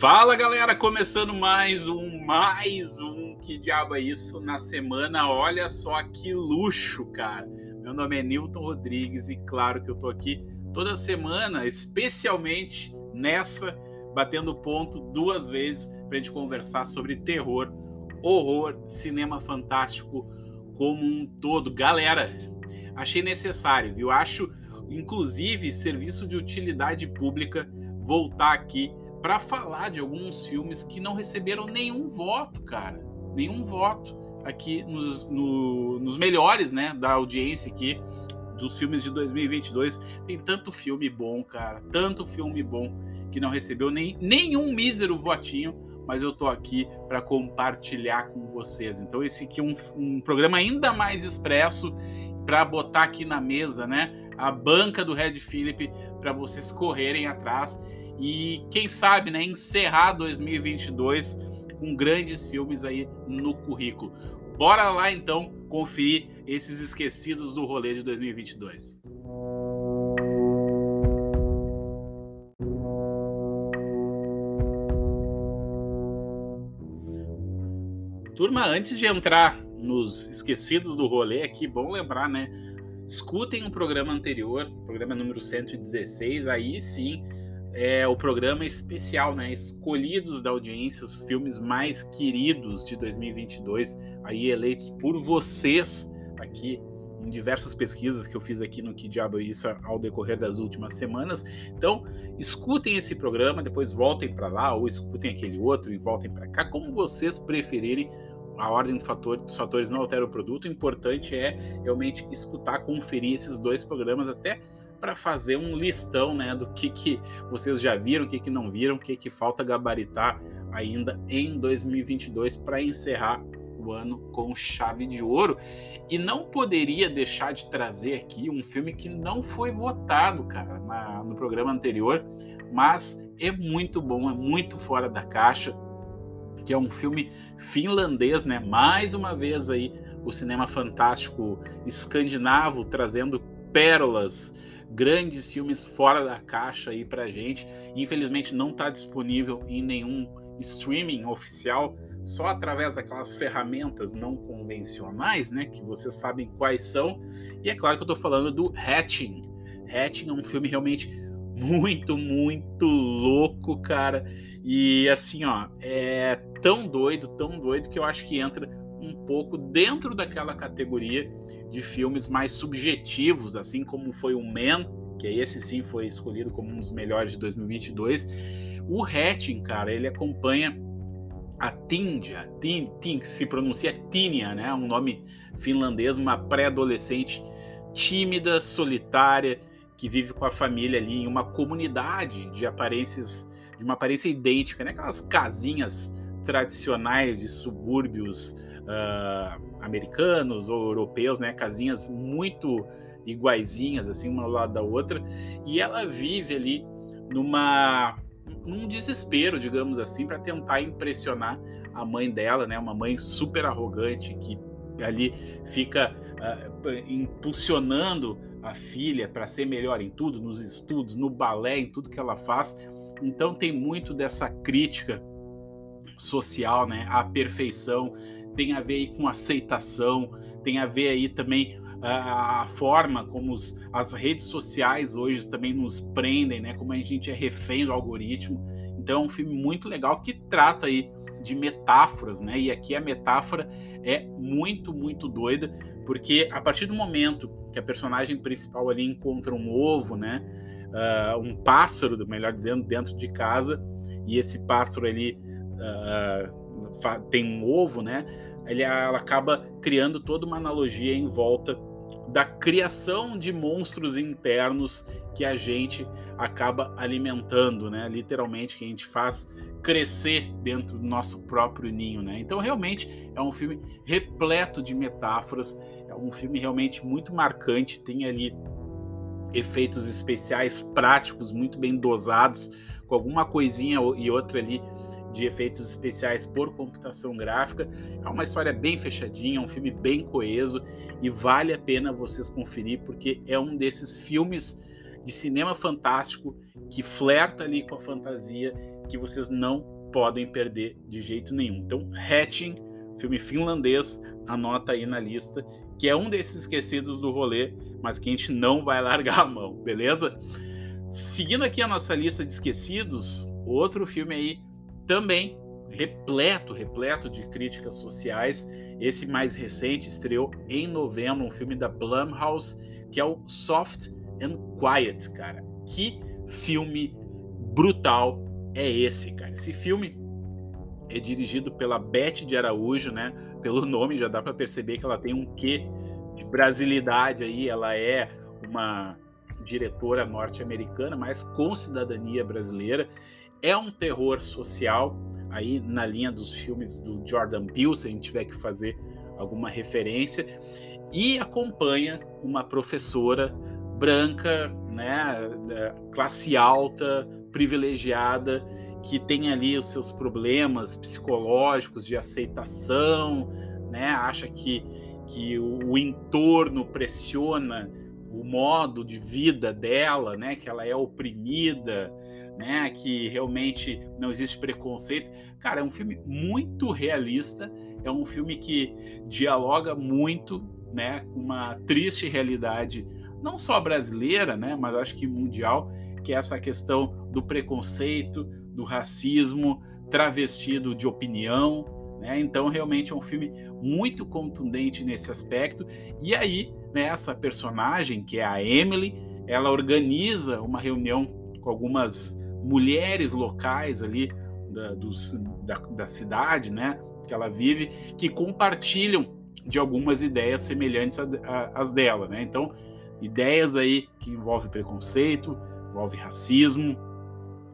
Fala galera, começando mais um, mais um, que diabo é isso na semana? Olha só que luxo, cara. Meu nome é Newton Rodrigues e claro que eu tô aqui toda semana, especialmente nessa, batendo ponto duas vezes pra gente conversar sobre terror, horror, cinema fantástico como um todo. Galera, achei necessário, viu? Acho, inclusive, serviço de utilidade pública voltar aqui para falar de alguns filmes que não receberam nenhum voto, cara. Nenhum voto aqui nos, no, nos melhores, né, da audiência aqui dos filmes de 2022. Tem tanto filme bom, cara, tanto filme bom que não recebeu nem, nenhum mísero votinho, mas eu tô aqui para compartilhar com vocês. Então esse aqui é um, um programa ainda mais expresso para botar aqui na mesa, né, a banca do Red Philip para vocês correrem atrás e quem sabe, né, encerrar 2022 com grandes filmes aí no currículo. Bora lá então conferir esses esquecidos do rolê de 2022. Turma, antes de entrar nos esquecidos do rolê aqui, bom lembrar, né? Escutem o programa anterior, programa número 116, aí sim é o programa especial, né? Escolhidos da audiência, os filmes mais queridos de 2022, aí eleitos por vocês aqui em diversas pesquisas que eu fiz aqui no Que Diabo é Isso ao decorrer das últimas semanas. Então, escutem esse programa, depois voltem para lá ou escutem aquele outro e voltem para cá, como vocês preferirem. A ordem dos fatores não altera o produto. O importante é realmente escutar, conferir esses dois programas até para fazer um listão né, do que, que vocês já viram, o que, que não viram, o que, que falta gabaritar ainda em 2022 para encerrar o ano com chave de ouro. E não poderia deixar de trazer aqui um filme que não foi votado, cara, na, no programa anterior, mas é muito bom, é muito fora da caixa, que é um filme finlandês, né? Mais uma vez aí o cinema fantástico escandinavo trazendo pérolas grandes filmes fora da caixa aí pra gente. Infelizmente não está disponível em nenhum streaming oficial, só através daquelas ferramentas não convencionais, né, que vocês sabem quais são. E é claro que eu estou falando do Hatching. Hatching é um filme realmente muito, muito louco, cara. E assim, ó, é tão doido, tão doido que eu acho que entra um pouco dentro daquela categoria de filmes mais subjetivos, assim como foi o Man, que esse sim foi escolhido como um dos melhores de 2022. O Hatching, cara, ele acompanha a Tindia, Tin, Tin, se pronuncia Tinia, né? Um nome finlandês, uma pré-adolescente tímida, solitária, que vive com a família ali em uma comunidade de aparências, de uma aparência idêntica, né? Aquelas casinhas tradicionais de subúrbios uh, americanos ou europeus, né? Casinhas muito iguaizinhas, assim, uma ao lado da outra. E ela vive ali numa num desespero, digamos assim, para tentar impressionar a mãe dela, né? Uma mãe super arrogante que ali fica uh, impulsionando a filha para ser melhor em tudo, nos estudos, no balé, em tudo que ela faz. Então tem muito dessa crítica social, né? A perfeição tem a ver aí com aceitação, tem a ver aí também a, a forma como os, as redes sociais hoje também nos prendem, né? Como a gente é refém do algoritmo. Então é um filme muito legal que trata aí de metáforas, né? E aqui a metáfora é muito, muito doida, porque a partir do momento que a personagem principal ali encontra um ovo, né? Uh, um pássaro, melhor dizendo, dentro de casa, e esse pássaro ali uh, tem um ovo, né? Ele, ela acaba criando toda uma analogia em volta da criação de monstros internos que a gente acaba alimentando, né? Literalmente que a gente faz crescer dentro do nosso próprio ninho, né? Então realmente é um filme repleto de metáforas, é um filme realmente muito marcante, tem ali efeitos especiais práticos muito bem dosados, com alguma coisinha e outra ali de efeitos especiais por computação gráfica. É uma história bem fechadinha, um filme bem coeso e vale a pena vocês conferir porque é um desses filmes de cinema fantástico que flerta ali com a fantasia que vocês não podem perder de jeito nenhum. Então, Hatching, filme finlandês, anota aí na lista, que é um desses esquecidos do rolê, mas que a gente não vai largar a mão, beleza? Seguindo aqui a nossa lista de esquecidos, outro filme aí também repleto, repleto de críticas sociais. Esse mais recente estreou em novembro, um filme da Blumhouse, que é o Soft and Quiet, cara. Que filme brutal é esse, cara? Esse filme é dirigido pela Beth de Araújo, né? Pelo nome já dá para perceber que ela tem um quê de brasilidade aí. Ela é uma diretora norte-americana, mas com cidadania brasileira. É um terror social, aí na linha dos filmes do Jordan Peele, se a gente tiver que fazer alguma referência, e acompanha uma professora branca, né, classe alta, privilegiada, que tem ali os seus problemas psicológicos de aceitação, né, acha que, que o, o entorno pressiona o modo de vida dela, né, que ela é oprimida, né, que realmente não existe preconceito. Cara, é um filme muito realista, é um filme que dialoga muito, né, com uma triste realidade não só brasileira, né, mas acho que mundial, que é essa questão do preconceito, do racismo travestido de opinião, né? Então realmente é um filme muito contundente nesse aspecto. E aí, né, essa personagem que é a Emily, ela organiza uma reunião com algumas mulheres locais ali da, dos, da, da cidade, né, que ela vive, que compartilham de algumas ideias semelhantes às dela, né? Então, ideias aí que envolvem preconceito, envolve racismo,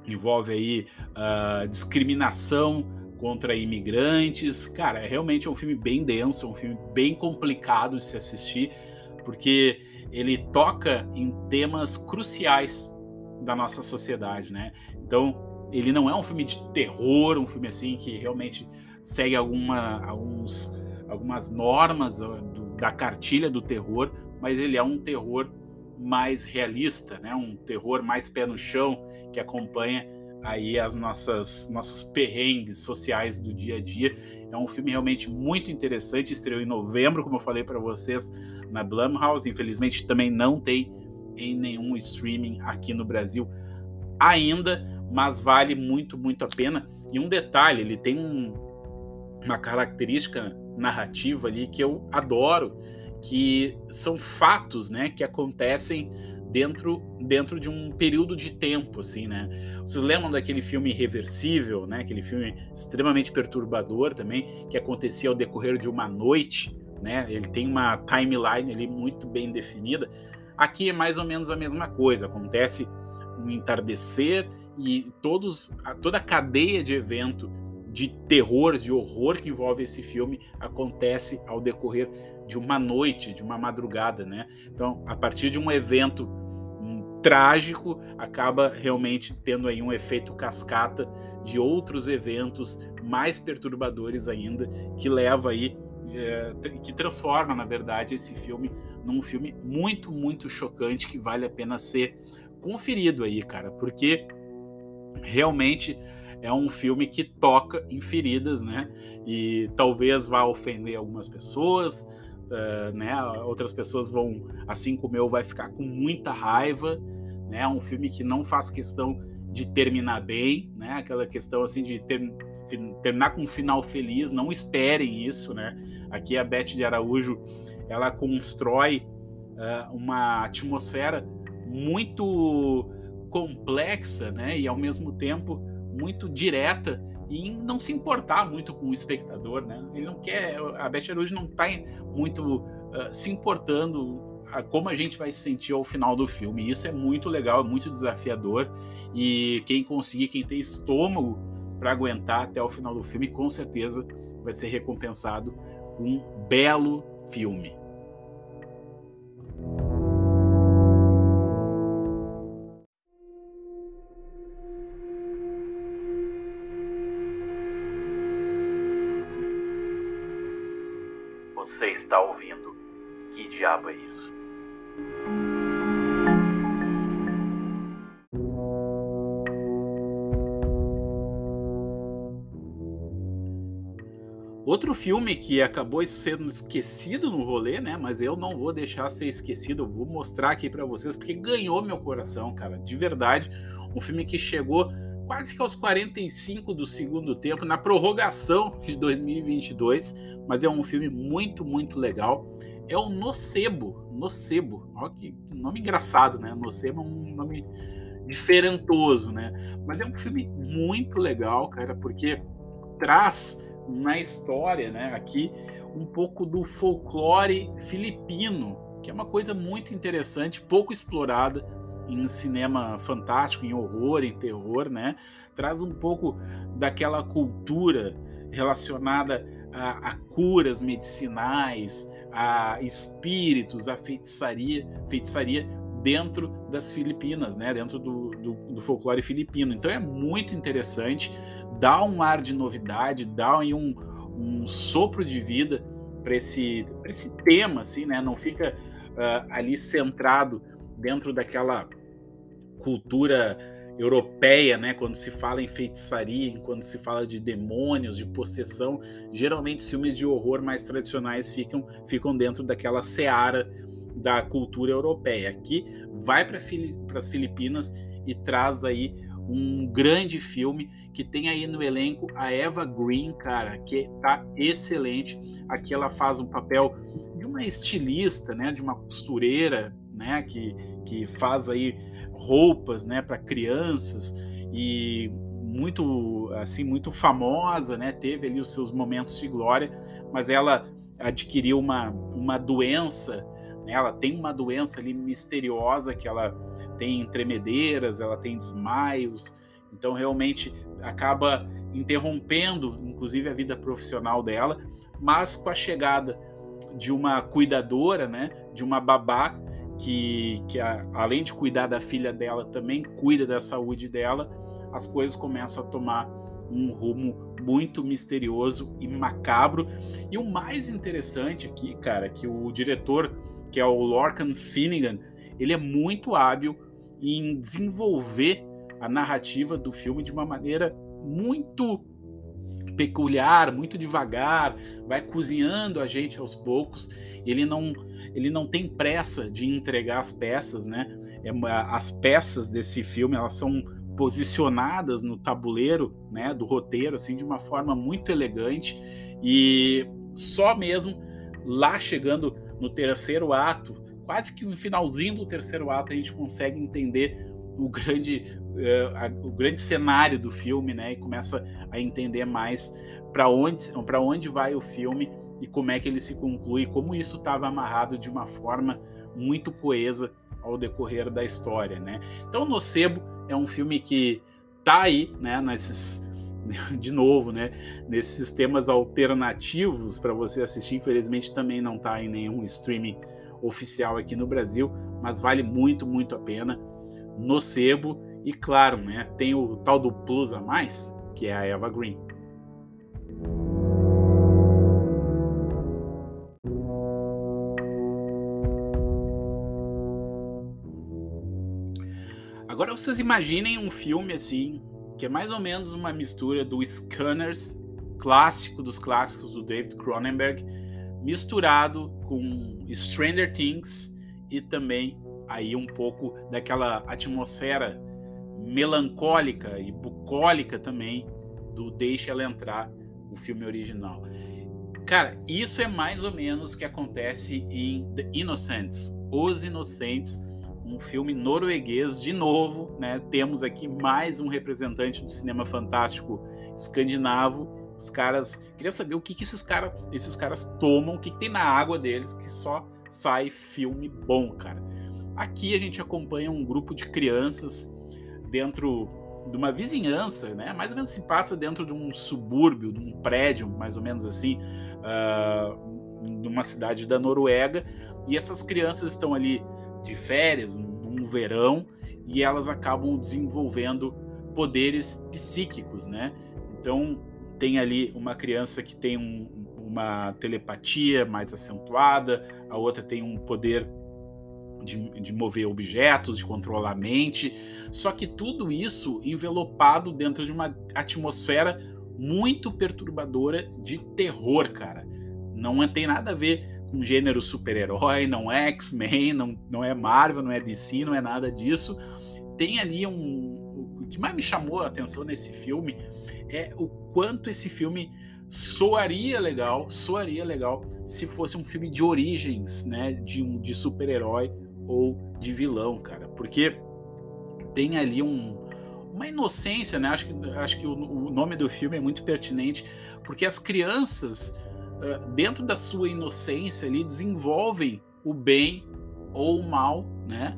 envolve aí uh, discriminação contra imigrantes. Cara, é realmente um filme bem denso, um filme bem complicado de se assistir, porque ele toca em temas cruciais da nossa sociedade, né? Então, ele não é um filme de terror, um filme assim que realmente segue alguma, alguns, algumas normas do, da cartilha do terror, mas ele é um terror mais realista, né? Um terror mais pé no chão que acompanha aí as nossas nossos perrengues sociais do dia a dia. É um filme realmente muito interessante, estreou em novembro, como eu falei para vocês, na Blumhouse. Infelizmente também não tem em nenhum streaming aqui no Brasil ainda, mas vale muito, muito a pena. E um detalhe, ele tem um, uma característica narrativa ali que eu adoro, que são fatos, né, que acontecem dentro dentro de um período de tempo, assim, né? Vocês lembram daquele filme Irreversível, né? Aquele filme extremamente perturbador também, que acontecia ao decorrer de uma noite, né? Ele tem uma timeline ali muito bem definida. Aqui é mais ou menos a mesma coisa. Acontece no entardecer e todos, toda a cadeia de evento de terror, de horror que envolve esse filme acontece ao decorrer de uma noite, de uma madrugada, né? Então, a partir de um evento um, trágico, acaba realmente tendo aí um efeito cascata de outros eventos mais perturbadores ainda, que leva aí é, que transforma, na verdade, esse filme num filme muito, muito chocante que vale a pena ser conferido aí, cara, porque realmente é um filme que toca em feridas, né? E talvez vá ofender algumas pessoas, uh, né? Outras pessoas vão, assim como eu, vai ficar com muita raiva, né? É um filme que não faz questão de terminar bem, né? Aquela questão assim de ter, terminar com um final feliz, não esperem isso, né? Aqui a Beth de Araújo, ela constrói uh, uma atmosfera muito complexa, né? E ao mesmo tempo muito direta e não se importar muito com o espectador, né? Ele não quer, a Beth Araújo não está muito uh, se importando como a gente vai se sentir ao final do filme. Isso é muito legal, é muito desafiador e quem conseguir, quem tem estômago para aguentar até o final do filme, com certeza vai ser recompensado com um belo filme. Filme que acabou sendo esquecido no rolê, né? Mas eu não vou deixar ser esquecido, eu vou mostrar aqui para vocês porque ganhou meu coração, cara. De verdade, um filme que chegou quase que aos 45 do segundo tempo, na prorrogação de 2022, mas é um filme muito, muito legal. É o Nocebo, Nocebo. Olha que nome engraçado, né? Nocebo é um nome diferentoso, né? Mas é um filme muito legal, cara, porque traz na história, né, aqui, um pouco do folclore filipino, que é uma coisa muito interessante, pouco explorada em cinema fantástico, em horror, em terror, né? Traz um pouco daquela cultura relacionada a, a curas medicinais, a espíritos, a feitiçaria, feitiçaria dentro das Filipinas, né? Dentro do, do, do folclore filipino. Então é muito interessante dá um ar de novidade, dá um, um sopro de vida para esse, esse tema, assim, né? Não fica uh, ali centrado dentro daquela cultura europeia, né? Quando se fala em feitiçaria, quando se fala de demônios, de possessão, geralmente filmes de horror mais tradicionais ficam, ficam dentro daquela seara da cultura europeia. Aqui vai para as Filipinas e traz aí um grande filme que tem aí no elenco a Eva Green, cara, que tá excelente. Aqui ela faz um papel de uma estilista, né, de uma costureira, né, que, que faz aí roupas, né, para crianças e muito assim muito famosa, né? Teve ali os seus momentos de glória, mas ela adquiriu uma, uma doença, né? Ela tem uma doença ali misteriosa que ela tem tremedeiras, ela tem desmaios, então realmente acaba interrompendo, inclusive, a vida profissional dela, mas com a chegada de uma cuidadora, né, de uma babá que, que a, além de cuidar da filha dela, também cuida da saúde dela, as coisas começam a tomar um rumo muito misterioso e macabro. E o mais interessante aqui, cara, que o diretor, que é o Lorcan Finnegan, ele é muito hábil em desenvolver a narrativa do filme de uma maneira muito peculiar, muito devagar, vai cozinhando a gente aos poucos. Ele não, ele não tem pressa de entregar as peças, né? É, as peças desse filme elas são posicionadas no tabuleiro, né, do roteiro, assim, de uma forma muito elegante e só mesmo lá chegando no terceiro ato quase que no finalzinho do terceiro ato a gente consegue entender o grande, uh, o grande cenário do filme, né? E começa a entender mais para onde, onde vai o filme e como é que ele se conclui, como isso estava amarrado de uma forma muito coesa ao decorrer da história, né? Então, Nocebo é um filme que tá aí, né? Nesses de novo, né? Nesses sistemas alternativos para você assistir, infelizmente também não tá em nenhum streaming oficial aqui no Brasil, mas vale muito, muito a pena. No sebo e claro, né, tem o tal do plus a mais, que é a Eva Green. Agora vocês imaginem um filme assim, que é mais ou menos uma mistura do Scanners, clássico dos clássicos do David Cronenberg, misturado com Stranger Things e também aí um pouco daquela atmosfera melancólica e bucólica também do Deixa Ela Entrar, o filme original. Cara, isso é mais ou menos o que acontece em The Innocents, Os Inocentes, um filme norueguês de novo, né? Temos aqui mais um representante do cinema fantástico escandinavo os caras. Queria saber o que, que esses, caras, esses caras tomam, o que, que tem na água deles que só sai filme bom, cara. Aqui a gente acompanha um grupo de crianças dentro de uma vizinhança, né? Mais ou menos se passa dentro de um subúrbio, de um prédio, mais ou menos assim, uh, numa cidade da Noruega. E essas crianças estão ali de férias, num verão, e elas acabam desenvolvendo poderes psíquicos, né? Então tem ali uma criança que tem um, uma telepatia mais acentuada, a outra tem um poder de, de, mover objetos, de controlar a mente. Só que tudo isso envelopado dentro de uma atmosfera muito perturbadora de terror, cara. Não tem nada a ver com gênero super-herói, não é X-Men, não, não é Marvel, não é DC, não é nada disso. Tem ali um. Que mais me chamou a atenção nesse filme é o quanto esse filme soaria legal, soaria legal se fosse um filme de origens, né, de, um, de super-herói ou de vilão, cara, porque tem ali um, uma inocência, né? Acho que, acho que o, o nome do filme é muito pertinente, porque as crianças, dentro da sua inocência ali, desenvolvem o bem ou o mal, né?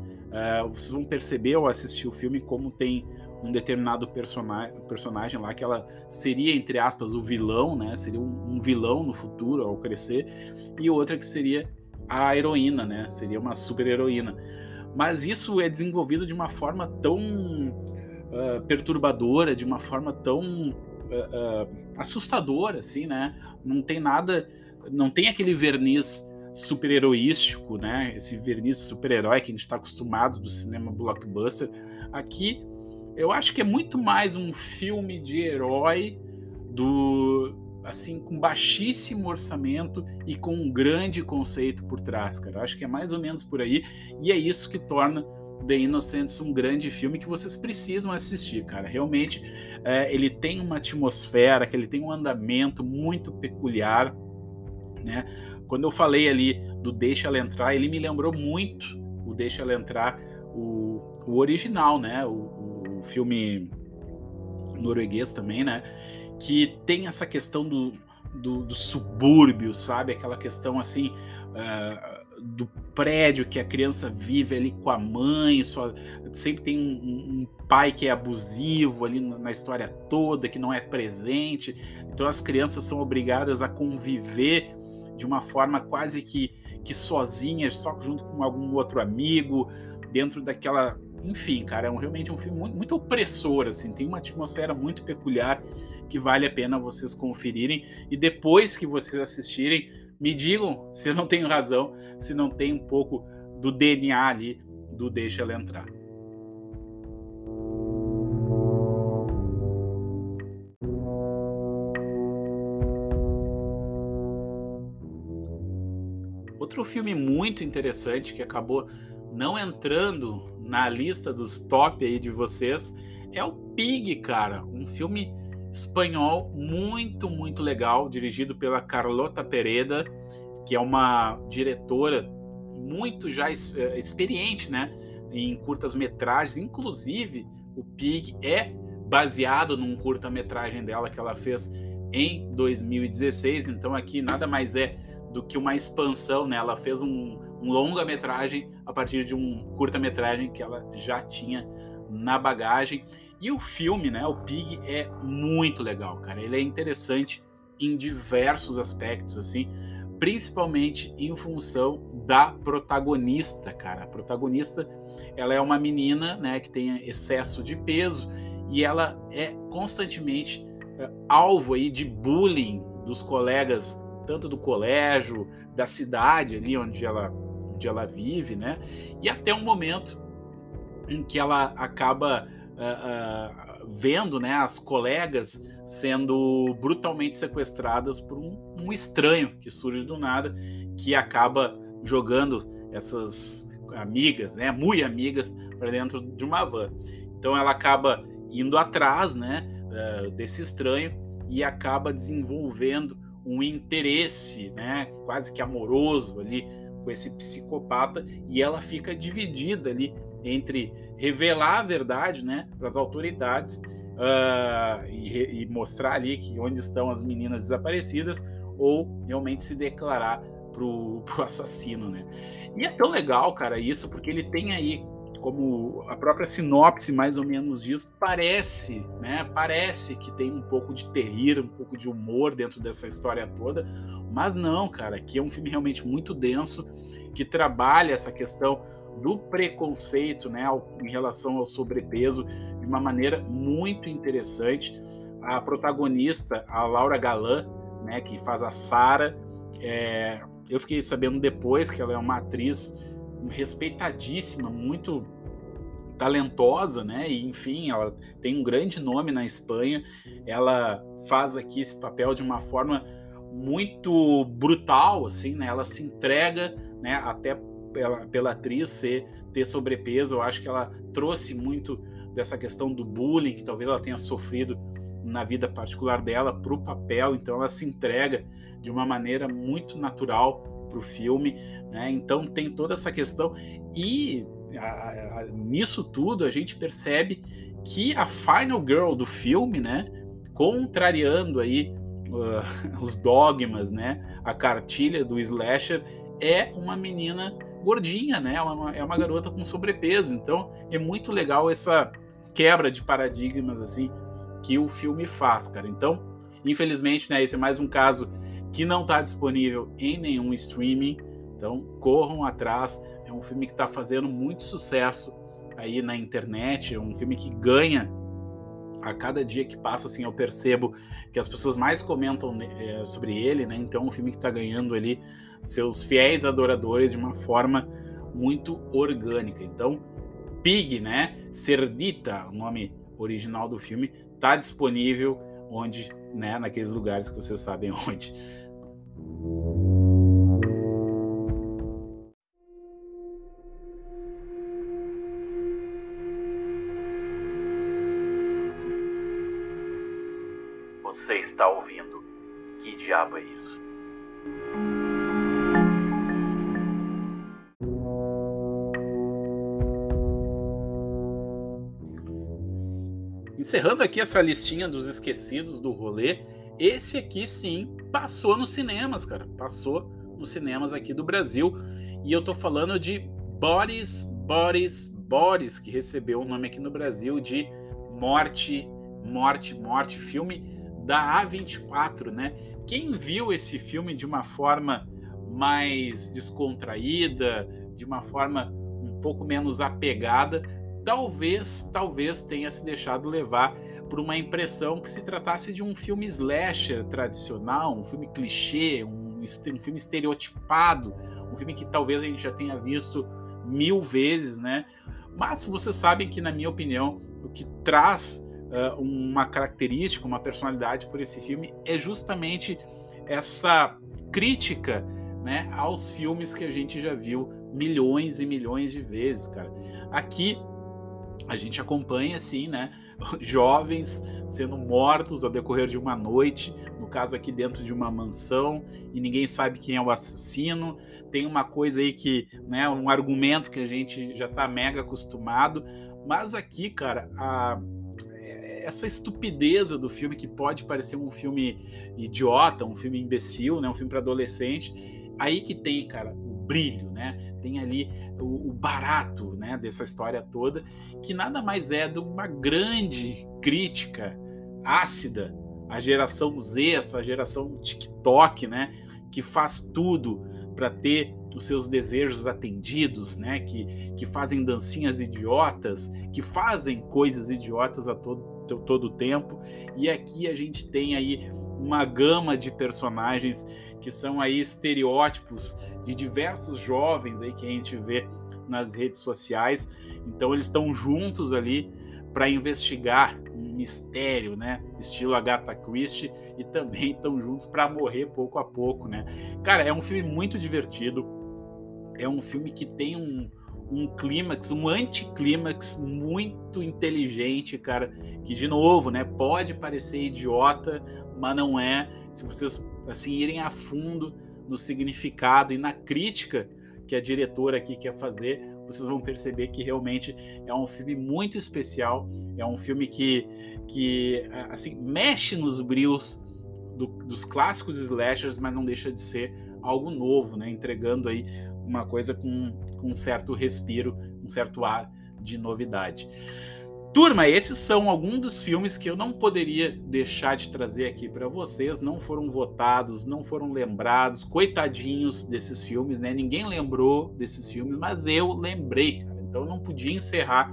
Vocês vão perceber ao assistir o filme como tem um determinado persona personagem lá que ela seria, entre aspas, o vilão, né? Seria um, um vilão no futuro ao crescer, e outra que seria a heroína, né? Seria uma super heroína. Mas isso é desenvolvido de uma forma tão uh, perturbadora, de uma forma tão uh, uh, assustadora, assim, né? Não tem nada, não tem aquele verniz super heroístico, né? Esse verniz super-herói que a gente está acostumado do cinema blockbuster. Aqui eu acho que é muito mais um filme de herói do assim com baixíssimo orçamento e com um grande conceito por trás, cara. Eu acho que é mais ou menos por aí e é isso que torna The Innocents um grande filme que vocês precisam assistir, cara. Realmente é, ele tem uma atmosfera, que ele tem um andamento muito peculiar, né? Quando eu falei ali do Deixa Ela Entrar, ele me lembrou muito o Deixa Ela Entrar, o, o original, né? O, filme norueguês também, né? Que tem essa questão do, do, do subúrbio, sabe? Aquela questão assim. Uh, do prédio que a criança vive ali com a mãe, só sempre tem um, um, pai que é abusivo ali na história toda, que não é presente. Então as crianças são obrigadas a conviver de uma forma quase que, que sozinhas, só junto com algum outro amigo, dentro daquela enfim, cara, é um, realmente um filme muito, muito, opressor, assim, tem uma atmosfera muito peculiar que vale a pena vocês conferirem e depois que vocês assistirem, me digam se eu não tenho razão, se não tem um pouco do DNA ali do Deixa Ela Entrar. Outro filme muito interessante que acabou não entrando na lista dos top aí de vocês é o Pig, cara, um filme espanhol muito, muito legal, dirigido pela Carlota Pereda, que é uma diretora muito já eh, experiente, né, em curtas-metragens, inclusive o Pig é baseado num curta-metragem dela que ela fez em 2016, então aqui nada mais é do que uma expansão, né? Ela fez um, um longa-metragem a partir de um curta-metragem que ela já tinha na bagagem. E o filme, né, o Pig, é muito legal, cara. Ele é interessante em diversos aspectos, assim, principalmente em função da protagonista, cara. A protagonista, ela é uma menina, né, que tem excesso de peso e ela é constantemente é, alvo aí de bullying dos colegas, tanto do colégio, da cidade ali onde ela onde ela vive, né? E até um momento em que ela acaba uh, uh, vendo, né, as colegas sendo brutalmente sequestradas por um, um estranho que surge do nada, que acaba jogando essas amigas, né, muito amigas, para dentro de uma van. Então ela acaba indo atrás, né, uh, desse estranho e acaba desenvolvendo um interesse, né, quase que amoroso ali com esse psicopata e ela fica dividida ali entre revelar a verdade, né, para as autoridades uh, e, e, mostrar ali que onde estão as meninas desaparecidas ou realmente se declarar pro, pro assassino, né? E é tão legal, cara, isso porque ele tem aí como a própria sinopse mais ou menos diz, parece, né? Parece que tem um pouco de terrir, um pouco de humor dentro dessa história toda, mas não, cara, aqui é um filme realmente muito denso que trabalha essa questão do preconceito, né, em relação ao sobrepeso de uma maneira muito interessante. A protagonista, a Laura Galan, né, que faz a Sara, é, eu fiquei sabendo depois que ela é uma atriz respeitadíssima, muito talentosa, né? E enfim, ela tem um grande nome na Espanha. Ela faz aqui esse papel de uma forma muito brutal, assim, né? Ela se entrega, né? Até pela, pela atriz ser ter sobrepeso, eu acho que ela trouxe muito dessa questão do bullying que talvez ela tenha sofrido na vida particular dela para o papel, então ela se entrega de uma maneira muito natural para o filme, né? Então tem toda essa questão e a, a, nisso tudo a gente percebe que a final girl do filme, né, contrariando aí uh, os dogmas, né, a cartilha do slasher é uma menina gordinha, né? É uma, é uma garota com sobrepeso. Então é muito legal essa quebra de paradigmas assim que o filme faz, cara. Então, infelizmente, né, esse é mais um caso que não está disponível em nenhum streaming. Então, corram atrás. É um filme que está fazendo muito sucesso aí na internet. É um filme que ganha a cada dia que passa, assim, eu percebo que as pessoas mais comentam é, sobre ele, né? Então, é um filme que está ganhando ali seus fiéis adoradores de uma forma muito orgânica. Então, Pig, né? Cerdita, o nome original do filme, está disponível onde, né? Naqueles lugares que vocês sabem onde. Encerrando aqui essa listinha dos esquecidos do rolê, esse aqui sim passou nos cinemas, cara. Passou nos cinemas aqui do Brasil. E eu tô falando de Boris, Boris, Boris, que recebeu o nome aqui no Brasil de Morte, Morte, Morte, filme da A24, né? Quem viu esse filme de uma forma mais descontraída, de uma forma um pouco menos apegada, talvez, talvez tenha se deixado levar por uma impressão que se tratasse de um filme slasher tradicional, um filme clichê, um, um filme estereotipado, um filme que talvez a gente já tenha visto mil vezes, né? Mas vocês sabem que, na minha opinião, o que traz uh, uma característica, uma personalidade por esse filme é justamente essa crítica né, aos filmes que a gente já viu milhões e milhões de vezes, cara. Aqui a gente acompanha assim, né, jovens sendo mortos ao decorrer de uma noite, no caso aqui dentro de uma mansão, e ninguém sabe quem é o assassino. Tem uma coisa aí que, né, um argumento que a gente já tá mega acostumado, mas aqui, cara, a essa estupideza do filme que pode parecer um filme idiota, um filme imbecil, né, um filme para adolescente, aí que tem, cara, brilho, né? Tem ali o, o, barato, né, dessa história toda, que nada mais é de uma grande crítica ácida à geração Z, essa geração TikTok, né, que faz tudo para ter os seus desejos atendidos, né, que, que fazem dancinhas idiotas, que fazem coisas idiotas a todo todo tempo. E aqui a gente tem aí uma gama de personagens que são aí estereótipos de diversos jovens aí que a gente vê nas redes sociais. Então eles estão juntos ali para investigar um mistério, né? Estilo Agatha Christie e também estão juntos para morrer pouco a pouco, né? Cara, é um filme muito divertido. É um filme que tem um, um clímax, um anticlímax muito inteligente, cara, que de novo, né, pode parecer idiota, mas não é. Se vocês assim irem a fundo no significado e na crítica que a diretora aqui quer fazer, vocês vão perceber que realmente é um filme muito especial, é um filme que, que assim, mexe nos brios do, dos clássicos slashers, mas não deixa de ser algo novo, né? Entregando aí uma coisa com, com um certo respiro, um certo ar de novidade. Turma, esses são alguns dos filmes que eu não poderia deixar de trazer aqui para vocês. Não foram votados, não foram lembrados, coitadinhos desses filmes, né? Ninguém lembrou desses filmes, mas eu lembrei, cara. Então eu não podia encerrar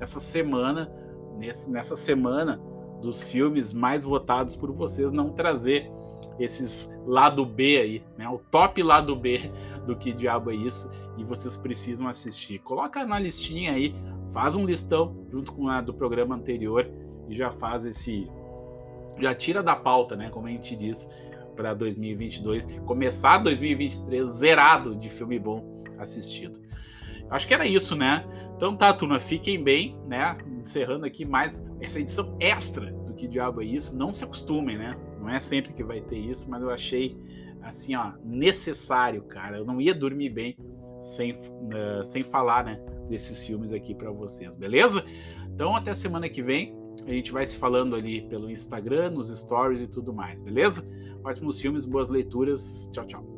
essa semana, nesse, nessa semana dos filmes mais votados por vocês, não trazer esses lado B aí, né? O top lado B do que diabo é isso e vocês precisam assistir. Coloca na listinha aí, faz um listão junto com a do programa anterior e já faz esse já tira da pauta, né, como a gente diz, para 2022, começar 2023 zerado de filme bom assistido. Acho que era isso, né? Então tá, turma, fiquem bem, né? Encerrando aqui mais essa edição extra do que diabo é isso. Não se acostumem, né? Não é sempre que vai ter isso, mas eu achei assim, ó, necessário, cara. Eu não ia dormir bem sem, uh, sem falar, né, desses filmes aqui para vocês, beleza? Então até semana que vem. A gente vai se falando ali pelo Instagram, nos stories e tudo mais, beleza? Ótimos filmes, boas leituras. Tchau, tchau.